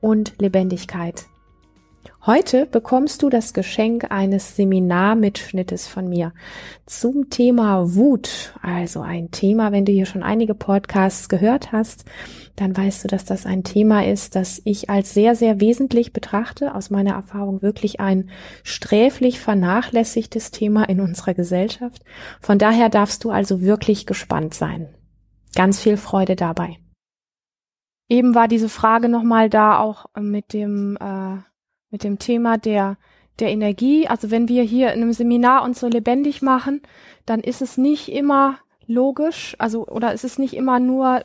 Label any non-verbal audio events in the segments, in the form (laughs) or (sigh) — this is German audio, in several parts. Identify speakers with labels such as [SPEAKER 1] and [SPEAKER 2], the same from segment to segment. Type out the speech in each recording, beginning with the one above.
[SPEAKER 1] und Lebendigkeit. Heute bekommst du das Geschenk eines Seminarmitschnittes von mir zum Thema Wut. Also ein Thema, wenn du hier schon einige Podcasts gehört hast, dann weißt du, dass das ein Thema ist, das ich als sehr, sehr wesentlich betrachte. Aus meiner Erfahrung wirklich ein sträflich vernachlässigtes Thema in unserer Gesellschaft. Von daher darfst du also wirklich gespannt sein. Ganz viel Freude dabei. Eben war diese Frage nochmal da auch mit dem, äh, mit dem Thema der, der Energie. Also wenn wir hier in einem Seminar uns so lebendig machen, dann ist es nicht immer logisch, also oder ist es nicht immer nur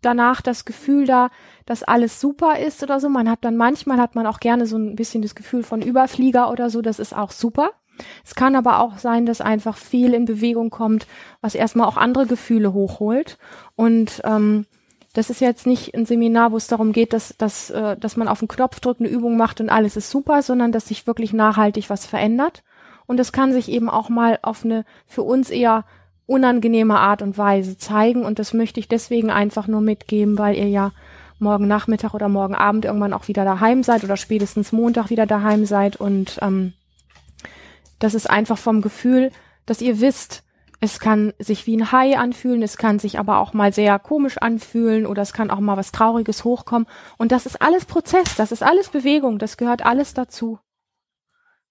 [SPEAKER 1] danach das Gefühl da, dass alles super ist oder so. Man hat dann manchmal hat man auch gerne so ein bisschen das Gefühl von Überflieger oder so, das ist auch super. Es kann aber auch sein, dass einfach viel in Bewegung kommt, was erstmal auch andere Gefühle hochholt. Und ähm, das ist jetzt nicht ein Seminar, wo es darum geht, dass, dass, äh, dass man auf den Knopf drückt, eine Übung macht und alles ist super, sondern dass sich wirklich nachhaltig was verändert. Und das kann sich eben auch mal auf eine für uns eher unangenehme Art und Weise zeigen. Und das möchte ich deswegen einfach nur mitgeben, weil ihr ja morgen Nachmittag oder morgen Abend irgendwann auch wieder daheim seid oder spätestens Montag wieder daheim seid. Und ähm, das ist einfach vom Gefühl, dass ihr wisst, es kann sich wie ein Hai anfühlen, es kann sich aber auch mal sehr komisch anfühlen oder es kann auch mal was Trauriges hochkommen. Und das ist alles Prozess, das ist alles Bewegung, das gehört alles dazu.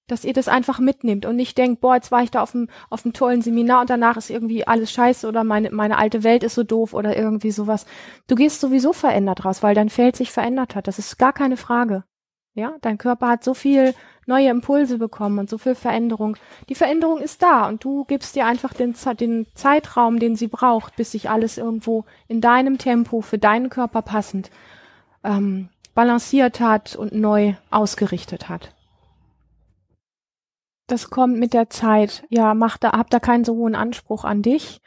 [SPEAKER 1] Dass ihr das einfach mitnehmt und nicht denkt, boah, jetzt war ich da auf einem, auf einem tollen Seminar und danach ist irgendwie alles scheiße oder meine, meine alte Welt ist so doof oder irgendwie sowas. Du gehst sowieso verändert raus, weil dein Feld sich verändert hat. Das ist gar keine Frage. Ja, dein Körper hat so viel neue Impulse bekommen und so viel Veränderung. Die Veränderung ist da und du gibst dir einfach den, den Zeitraum, den sie braucht, bis sich alles irgendwo in deinem Tempo für deinen Körper passend ähm, balanciert hat und neu ausgerichtet hat. Das kommt mit der Zeit. Ja, mach da, hab da keinen so hohen Anspruch an dich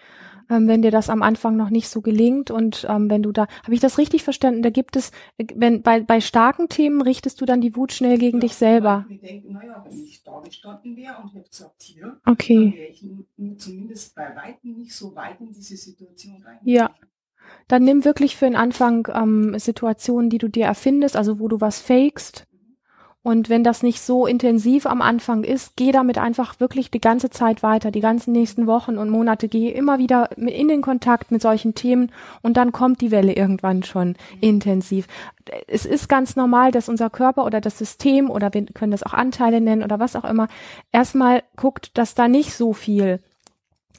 [SPEAKER 1] ähm, wenn dir das am Anfang noch nicht so gelingt und ähm, wenn du da, habe ich das richtig verstanden? Da gibt es, wenn bei bei starken Themen richtest du dann die Wut schnell gegen ja, dich selber.
[SPEAKER 2] Wir denken, naja, wenn ich da gestanden wäre und hätte gesagt, hier,
[SPEAKER 1] okay.
[SPEAKER 2] dann wäre ich zumindest bei weitem nicht so weit in diese Situation rein.
[SPEAKER 1] Ja. Dann nimm wirklich für den Anfang ähm, Situationen, die du dir erfindest, also wo du was fakest und wenn das nicht so intensiv am Anfang ist, geh damit einfach wirklich die ganze Zeit weiter, die ganzen nächsten Wochen und Monate, geh immer wieder in den Kontakt mit solchen Themen und dann kommt die Welle irgendwann schon intensiv. Es ist ganz normal, dass unser Körper oder das System oder wir können das auch Anteile nennen oder was auch immer, erstmal guckt, dass da nicht so viel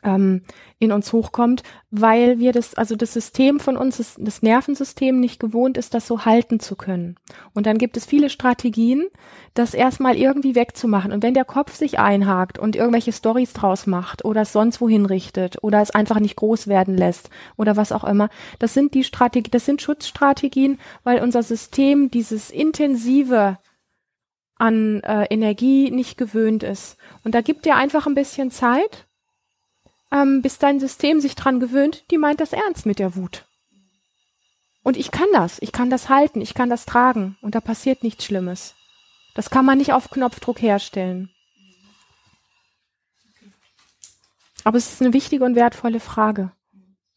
[SPEAKER 1] ähm, in uns hochkommt, weil wir das, also das System von uns, das, das Nervensystem nicht gewohnt ist, das so halten zu können. Und dann gibt es viele Strategien, das erstmal irgendwie wegzumachen. Und wenn der Kopf sich einhakt und irgendwelche Stories draus macht oder es sonst wohin richtet oder es einfach nicht groß werden lässt oder was auch immer, das sind die Strategien, das sind Schutzstrategien, weil unser System dieses intensive an äh, Energie nicht gewöhnt ist. Und da gibt ihr einfach ein bisschen Zeit ähm, bis dein System sich dran gewöhnt, die meint das ernst mit der Wut. Und ich kann das, ich kann das halten, ich kann das tragen und da passiert nichts Schlimmes. Das kann man nicht auf Knopfdruck herstellen. Aber es ist eine wichtige und wertvolle Frage.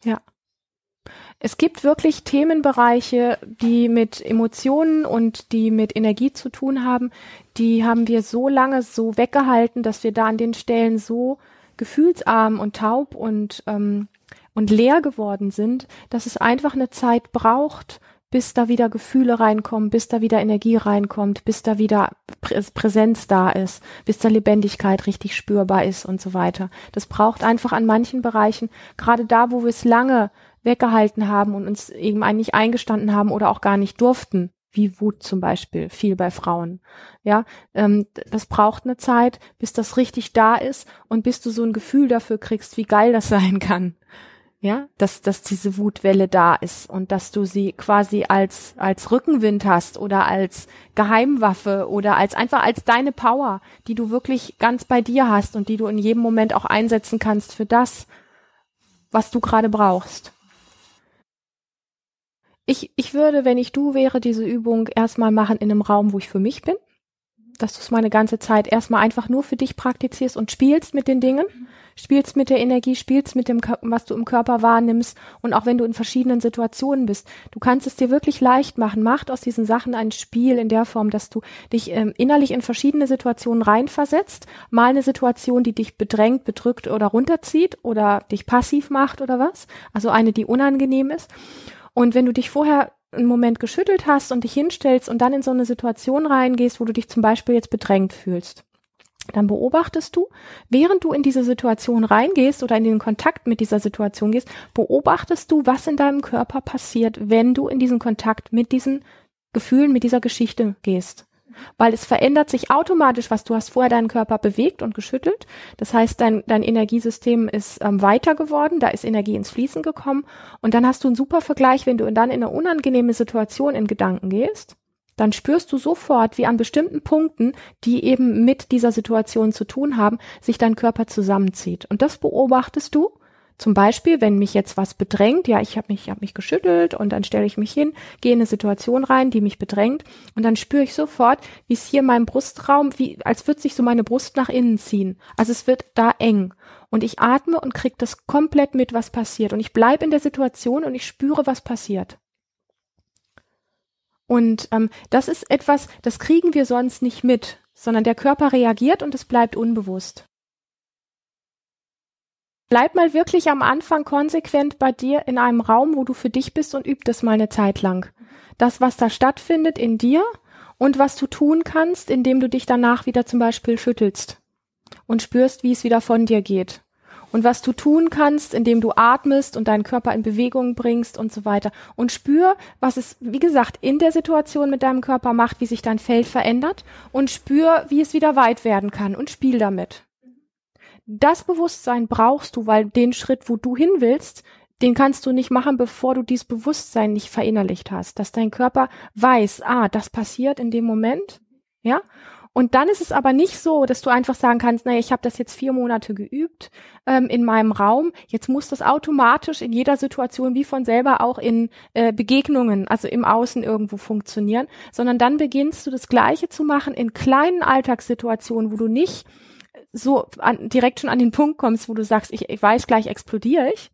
[SPEAKER 1] Ja. Es gibt wirklich Themenbereiche, die mit Emotionen und die mit Energie zu tun haben. Die haben wir so lange so weggehalten, dass wir da an den Stellen so gefühlsarm und taub und, ähm, und leer geworden sind, dass es einfach eine Zeit braucht, bis da wieder Gefühle reinkommen, bis da wieder Energie reinkommt, bis da wieder Prä Präsenz da ist, bis da Lebendigkeit richtig spürbar ist und so weiter. Das braucht einfach an manchen Bereichen, gerade da, wo wir es lange weggehalten haben und uns eben eigentlich eingestanden haben oder auch gar nicht durften, wie Wut zum Beispiel, viel bei Frauen. Ja, ähm, das braucht eine Zeit, bis das richtig da ist und bis du so ein Gefühl dafür kriegst, wie geil das (laughs) sein kann. Ja, dass, dass diese Wutwelle da ist und dass du sie quasi als, als Rückenwind hast oder als Geheimwaffe oder als einfach als deine Power, die du wirklich ganz bei dir hast und die du in jedem Moment auch einsetzen kannst für das, was du gerade brauchst. Ich, ich würde, wenn ich du wäre, diese Übung erstmal machen in einem Raum, wo ich für mich bin. Dass du es mal eine ganze Zeit erstmal einfach nur für dich praktizierst und spielst mit den Dingen, spielst mit der Energie, spielst mit dem, was du im Körper wahrnimmst und auch wenn du in verschiedenen Situationen bist. Du kannst es dir wirklich leicht machen. Macht aus diesen Sachen ein Spiel in der Form, dass du dich ähm, innerlich in verschiedene Situationen reinversetzt. Mal eine Situation, die dich bedrängt, bedrückt oder runterzieht oder dich passiv macht oder was. Also eine, die unangenehm ist. Und wenn du dich vorher einen Moment geschüttelt hast und dich hinstellst und dann in so eine Situation reingehst, wo du dich zum Beispiel jetzt bedrängt fühlst, dann beobachtest du, während du in diese Situation reingehst oder in den Kontakt mit dieser Situation gehst, beobachtest du, was in deinem Körper passiert, wenn du in diesen Kontakt mit diesen Gefühlen, mit dieser Geschichte gehst weil es verändert sich automatisch, was du hast vorher deinen Körper bewegt und geschüttelt. Das heißt, dein, dein Energiesystem ist ähm, weiter geworden, da ist Energie ins Fließen gekommen und dann hast du einen super Vergleich, wenn du dann in eine unangenehme Situation in Gedanken gehst, dann spürst du sofort, wie an bestimmten Punkten, die eben mit dieser Situation zu tun haben, sich dein Körper zusammenzieht. Und das beobachtest du zum Beispiel, wenn mich jetzt was bedrängt, ja, ich habe mich, hab mich geschüttelt und dann stelle ich mich hin, gehe in eine Situation rein, die mich bedrängt und dann spüre ich sofort, wie es hier in meinem Brustraum, wie als würde sich so meine Brust nach innen ziehen. Also es wird da eng und ich atme und krieg das komplett mit, was passiert und ich bleibe in der Situation und ich spüre, was passiert. Und ähm, das ist etwas, das kriegen wir sonst nicht mit, sondern der Körper reagiert und es bleibt unbewusst. Bleib mal wirklich am Anfang konsequent bei dir in einem Raum, wo du für dich bist und üb das mal eine Zeit lang. Das, was da stattfindet in dir und was du tun kannst, indem du dich danach wieder zum Beispiel schüttelst und spürst, wie es wieder von dir geht. Und was du tun kannst, indem du atmest und deinen Körper in Bewegung bringst und so weiter. Und spür, was es, wie gesagt, in der Situation mit deinem Körper macht, wie sich dein Feld verändert. Und spür, wie es wieder weit werden kann und spiel damit das Bewusstsein brauchst du, weil den Schritt, wo du hin willst, den kannst du nicht machen, bevor du dieses Bewusstsein nicht verinnerlicht hast, dass dein Körper weiß, ah, das passiert in dem Moment, ja. Und dann ist es aber nicht so, dass du einfach sagen kannst, naja, ich habe das jetzt vier Monate geübt ähm, in meinem Raum, jetzt muss das automatisch in jeder Situation wie von selber auch in äh, Begegnungen, also im Außen irgendwo funktionieren, sondern dann beginnst du das Gleiche zu machen in kleinen Alltagssituationen, wo du nicht so an, direkt schon an den Punkt kommst, wo du sagst, ich, ich weiß, gleich explodiere ich,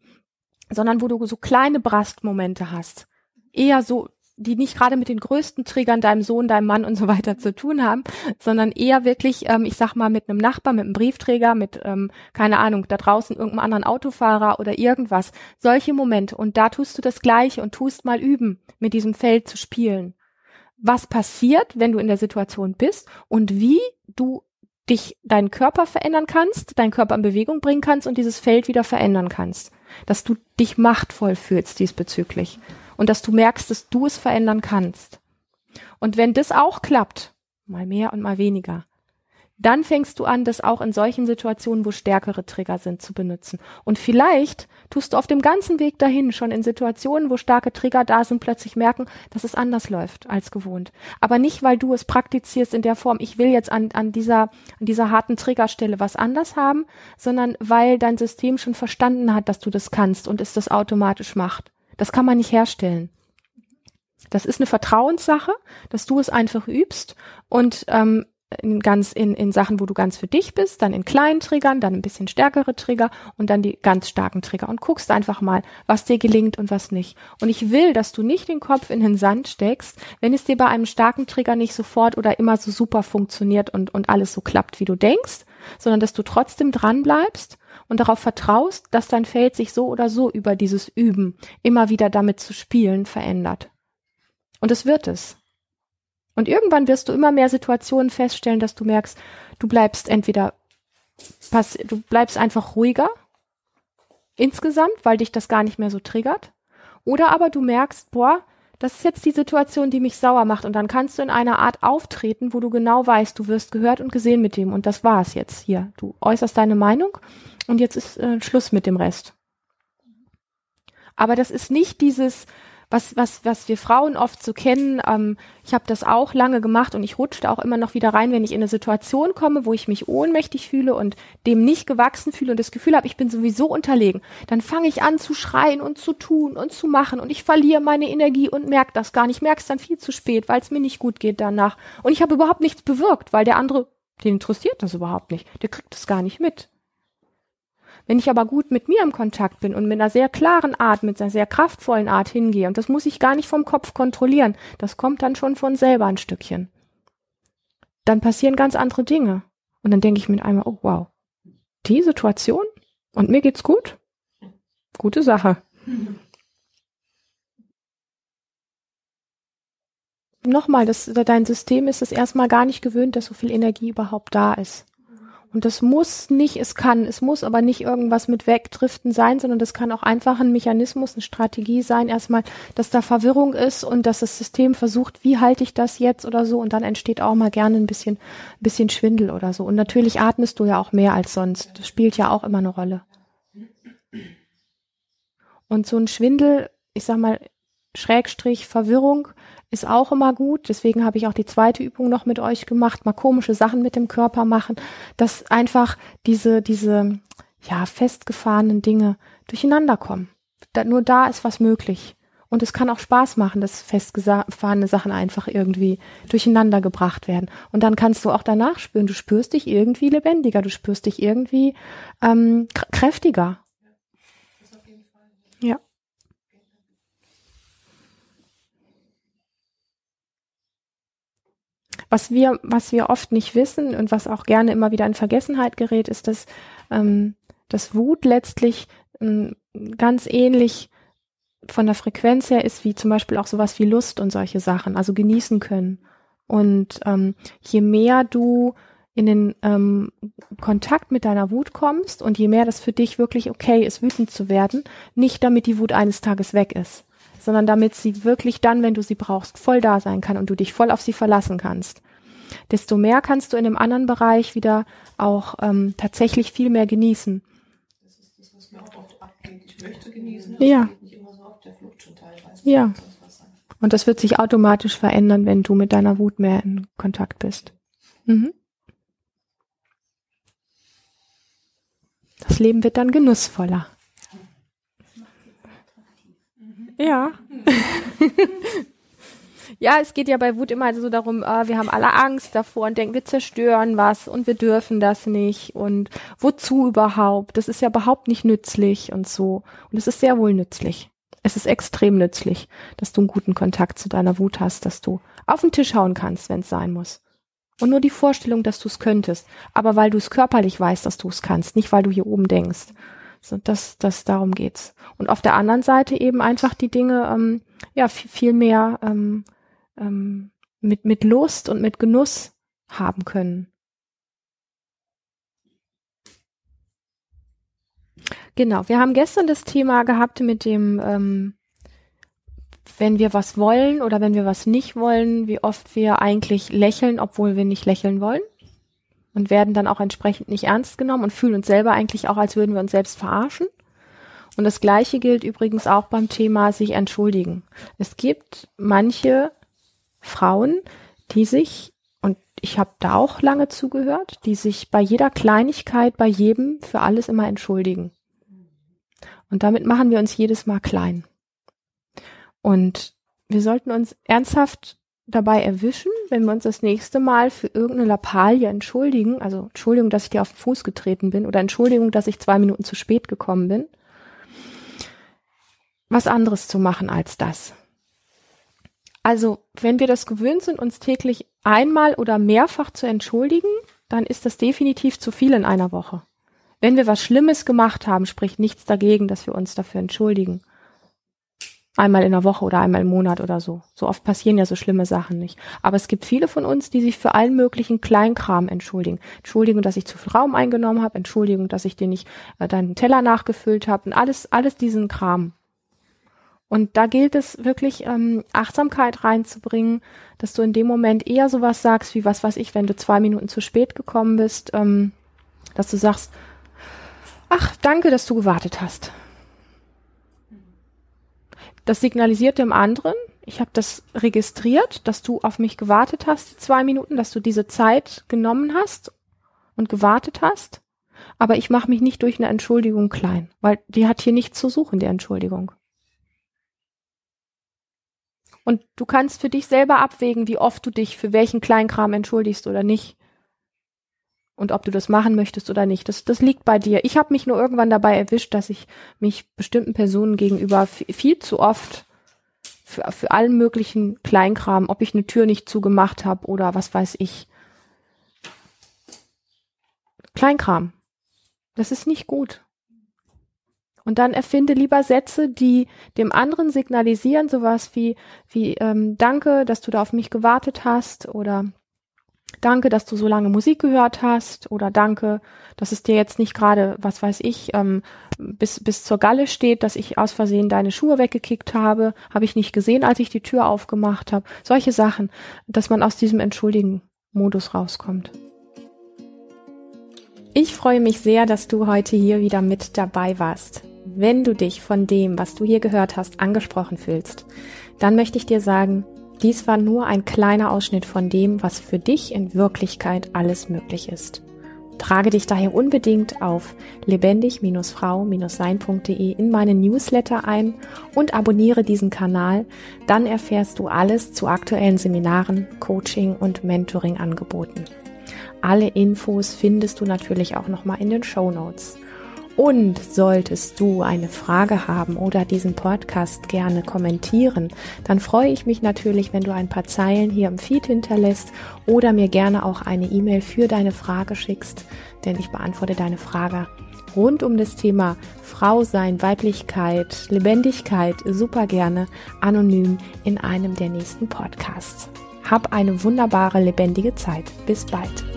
[SPEAKER 1] sondern wo du so kleine Brastmomente hast. Eher so, die nicht gerade mit den größten Triggern deinem Sohn, deinem Mann und so weiter zu tun haben, sondern eher wirklich, ähm, ich sag mal, mit einem Nachbar, mit einem Briefträger, mit, ähm, keine Ahnung, da draußen irgendeinem anderen Autofahrer oder irgendwas. Solche Momente. Und da tust du das Gleiche und tust mal üben, mit diesem Feld zu spielen. Was passiert, wenn du in der Situation bist und wie du dich deinen Körper verändern kannst, deinen Körper in Bewegung bringen kannst und dieses Feld wieder verändern kannst. Dass du dich machtvoll fühlst diesbezüglich und dass du merkst, dass du es verändern kannst. Und wenn das auch klappt, mal mehr und mal weniger, dann fängst du an, das auch in solchen Situationen, wo stärkere Trigger sind, zu benutzen. Und vielleicht tust du auf dem ganzen Weg dahin schon in Situationen, wo starke Trigger da sind, plötzlich merken, dass es anders läuft als gewohnt. Aber nicht, weil du es praktizierst in der Form, ich will jetzt an, an dieser, an dieser harten Triggerstelle was anders haben, sondern weil dein System schon verstanden hat, dass du das kannst und es das automatisch macht. Das kann man nicht herstellen. Das ist eine Vertrauenssache, dass du es einfach übst und ähm, in ganz in, in Sachen, wo du ganz für dich bist, dann in kleinen Triggern, dann ein bisschen stärkere Trigger und dann die ganz starken Trigger und guckst einfach mal, was dir gelingt und was nicht. Und ich will, dass du nicht den Kopf in den Sand steckst, wenn es dir bei einem starken Trigger nicht sofort oder immer so super funktioniert und, und alles so klappt, wie du denkst, sondern dass du trotzdem dran bleibst und darauf vertraust, dass dein Feld sich so oder so über dieses Üben, immer wieder damit zu spielen, verändert. Und es wird es. Und irgendwann wirst du immer mehr Situationen feststellen, dass du merkst, du bleibst entweder, pass, du bleibst einfach ruhiger insgesamt, weil dich das gar nicht mehr so triggert. Oder aber du merkst, boah, das ist jetzt die Situation, die mich sauer macht. Und dann kannst du in einer Art auftreten, wo du genau weißt, du wirst gehört und gesehen mit dem. Und das war es jetzt hier. Du äußerst deine Meinung und jetzt ist äh, Schluss mit dem Rest. Aber das ist nicht dieses, was, was, was wir Frauen oft so kennen. Ähm, ich habe das auch lange gemacht und ich rutschte auch immer noch wieder rein, wenn ich in eine Situation komme, wo ich mich ohnmächtig fühle und dem nicht gewachsen fühle und das Gefühl habe, ich bin sowieso unterlegen. Dann fange ich an zu schreien und zu tun und zu machen und ich verliere meine Energie und merke das gar nicht. Merke es dann viel zu spät, weil es mir nicht gut geht danach. Und ich habe überhaupt nichts bewirkt, weil der andere, den interessiert das überhaupt nicht. Der kriegt das gar nicht mit. Wenn ich aber gut mit mir im Kontakt bin und mit einer sehr klaren Art, mit einer sehr kraftvollen Art hingehe, und das muss ich gar nicht vom Kopf kontrollieren, das kommt dann schon von selber ein Stückchen, dann passieren ganz andere Dinge. Und dann denke ich mir einmal, oh wow, die Situation und mir geht's gut? Gute Sache. Nochmal, das, dein System ist es erstmal gar nicht gewöhnt, dass so viel Energie überhaupt da ist. Und das muss nicht, es kann, es muss aber nicht irgendwas mit Wegdriften sein, sondern das kann auch einfach ein Mechanismus, eine Strategie sein, erstmal, dass da Verwirrung ist und dass das System versucht, wie halte ich das jetzt oder so und dann entsteht auch mal gerne ein bisschen, ein bisschen Schwindel oder so. Und natürlich atmest du ja auch mehr als sonst. Das spielt ja auch immer eine Rolle. Und so ein Schwindel, ich sag mal, Schrägstrich Verwirrung, ist auch immer gut. Deswegen habe ich auch die zweite Übung noch mit euch gemacht, mal komische Sachen mit dem Körper machen, dass einfach diese, diese, ja, festgefahrenen Dinge durcheinander kommen. Da, nur da ist was möglich. Und es kann auch Spaß machen, dass festgefahrene Sachen einfach irgendwie durcheinander gebracht werden. Und dann kannst du auch danach spüren, du spürst dich irgendwie lebendiger, du spürst dich irgendwie ähm, kräftiger. Was wir, was wir oft nicht wissen und was auch gerne immer wieder in Vergessenheit gerät, ist, dass, ähm, dass Wut letztlich ähm, ganz ähnlich von der Frequenz her ist wie zum Beispiel auch sowas wie Lust und solche Sachen, also genießen können. Und ähm, je mehr du in den ähm, Kontakt mit deiner Wut kommst und je mehr das für dich wirklich okay ist, wütend zu werden, nicht damit die Wut eines Tages weg ist, sondern damit sie wirklich dann, wenn du sie brauchst, voll da sein kann und du dich voll auf sie verlassen kannst. Desto mehr kannst du in einem anderen Bereich wieder auch ähm, tatsächlich viel mehr genießen. Das ist das, was mir auch oft abgeht. Ich möchte genießen, ja. So ja. Und das wird sich automatisch verändern, wenn du mit deiner Wut mehr in Kontakt bist. Mhm. Das Leben wird dann genussvoller. Ja. (laughs) ja, es geht ja bei Wut immer so darum, äh, wir haben alle Angst davor und denken, wir zerstören was und wir dürfen das nicht und wozu überhaupt? Das ist ja überhaupt nicht nützlich und so. Und es ist sehr wohl nützlich. Es ist extrem nützlich, dass du einen guten Kontakt zu deiner Wut hast, dass du auf den Tisch hauen kannst, wenn es sein muss. Und nur die Vorstellung, dass du es könntest, aber weil du es körperlich weißt, dass du es kannst, nicht weil du hier oben denkst. So, das, das, darum geht's. Und auf der anderen Seite eben einfach die Dinge, ähm, ja, viel, viel mehr ähm, ähm, mit, mit Lust und mit Genuss haben können. Genau, wir haben gestern das Thema gehabt mit dem, ähm, wenn wir was wollen oder wenn wir was nicht wollen, wie oft wir eigentlich lächeln, obwohl wir nicht lächeln wollen und werden dann auch entsprechend nicht ernst genommen und fühlen uns selber eigentlich auch, als würden wir uns selbst verarschen. Und das Gleiche gilt übrigens auch beim Thema sich entschuldigen. Es gibt manche Frauen, die sich, und ich habe da auch lange zugehört, die sich bei jeder Kleinigkeit, bei jedem für alles immer entschuldigen. Und damit machen wir uns jedes Mal klein. Und wir sollten uns ernsthaft dabei erwischen, wenn wir uns das nächste Mal für irgendeine Lappalie entschuldigen, also Entschuldigung, dass ich dir auf den Fuß getreten bin oder Entschuldigung, dass ich zwei Minuten zu spät gekommen bin, was anderes zu machen als das. Also, wenn wir das gewöhnt sind, uns täglich einmal oder mehrfach zu entschuldigen, dann ist das definitiv zu viel in einer Woche. Wenn wir was Schlimmes gemacht haben, spricht nichts dagegen, dass wir uns dafür entschuldigen. Einmal in der Woche oder einmal im Monat oder so. So oft passieren ja so schlimme Sachen nicht. Aber es gibt viele von uns, die sich für allen möglichen Kleinkram entschuldigen. Entschuldigung, dass ich zu viel Raum eingenommen habe. Entschuldigung, dass ich dir nicht äh, deinen Teller nachgefüllt habe. Und alles, alles diesen Kram. Und da gilt es wirklich, ähm, Achtsamkeit reinzubringen, dass du in dem Moment eher sowas sagst, wie was weiß ich, wenn du zwei Minuten zu spät gekommen bist, ähm, dass du sagst, ach, danke, dass du gewartet hast das signalisiert dem anderen, ich habe das registriert, dass du auf mich gewartet hast, zwei Minuten, dass du diese Zeit genommen hast und gewartet hast. Aber ich mache mich nicht durch eine Entschuldigung klein, weil die hat hier nichts zu suchen, die Entschuldigung. Und du kannst für dich selber abwägen, wie oft du dich für welchen Kleinkram entschuldigst oder nicht. Und ob du das machen möchtest oder nicht. Das, das liegt bei dir. Ich habe mich nur irgendwann dabei erwischt, dass ich mich bestimmten Personen gegenüber viel zu oft für, für allen möglichen Kleinkram, ob ich eine Tür nicht zugemacht habe oder was weiß ich. Kleinkram. Das ist nicht gut. Und dann erfinde lieber Sätze, die dem anderen signalisieren, sowas wie, wie ähm, Danke, dass du da auf mich gewartet hast oder Danke, dass du so lange Musik gehört hast oder Danke, dass es dir jetzt nicht gerade, was weiß ich, ähm, bis, bis zur Galle steht, dass ich aus Versehen deine Schuhe weggekickt habe, habe ich nicht gesehen, als ich die Tür aufgemacht habe. Solche Sachen, dass man aus diesem entschuldigen Modus rauskommt. Ich freue mich sehr, dass du heute hier wieder mit dabei warst. Wenn du dich von dem, was du hier gehört hast, angesprochen fühlst, dann möchte ich dir sagen, dies war nur ein kleiner Ausschnitt von dem, was für dich in Wirklichkeit alles möglich ist. Trage dich daher unbedingt auf lebendig-frau-sein.de in meinen Newsletter ein und abonniere diesen Kanal. Dann erfährst du alles zu aktuellen Seminaren, Coaching und Mentoring-Angeboten. Alle Infos findest du natürlich auch nochmal in den Show Notes. Und solltest du eine Frage haben oder diesen Podcast gerne kommentieren, dann freue ich mich natürlich, wenn du ein paar Zeilen hier im Feed hinterlässt oder mir gerne auch eine E-Mail für deine Frage schickst, denn ich beantworte deine Frage rund um das Thema Frau sein, Weiblichkeit, Lebendigkeit super gerne anonym in einem der nächsten Podcasts. Hab eine wunderbare, lebendige Zeit. Bis bald.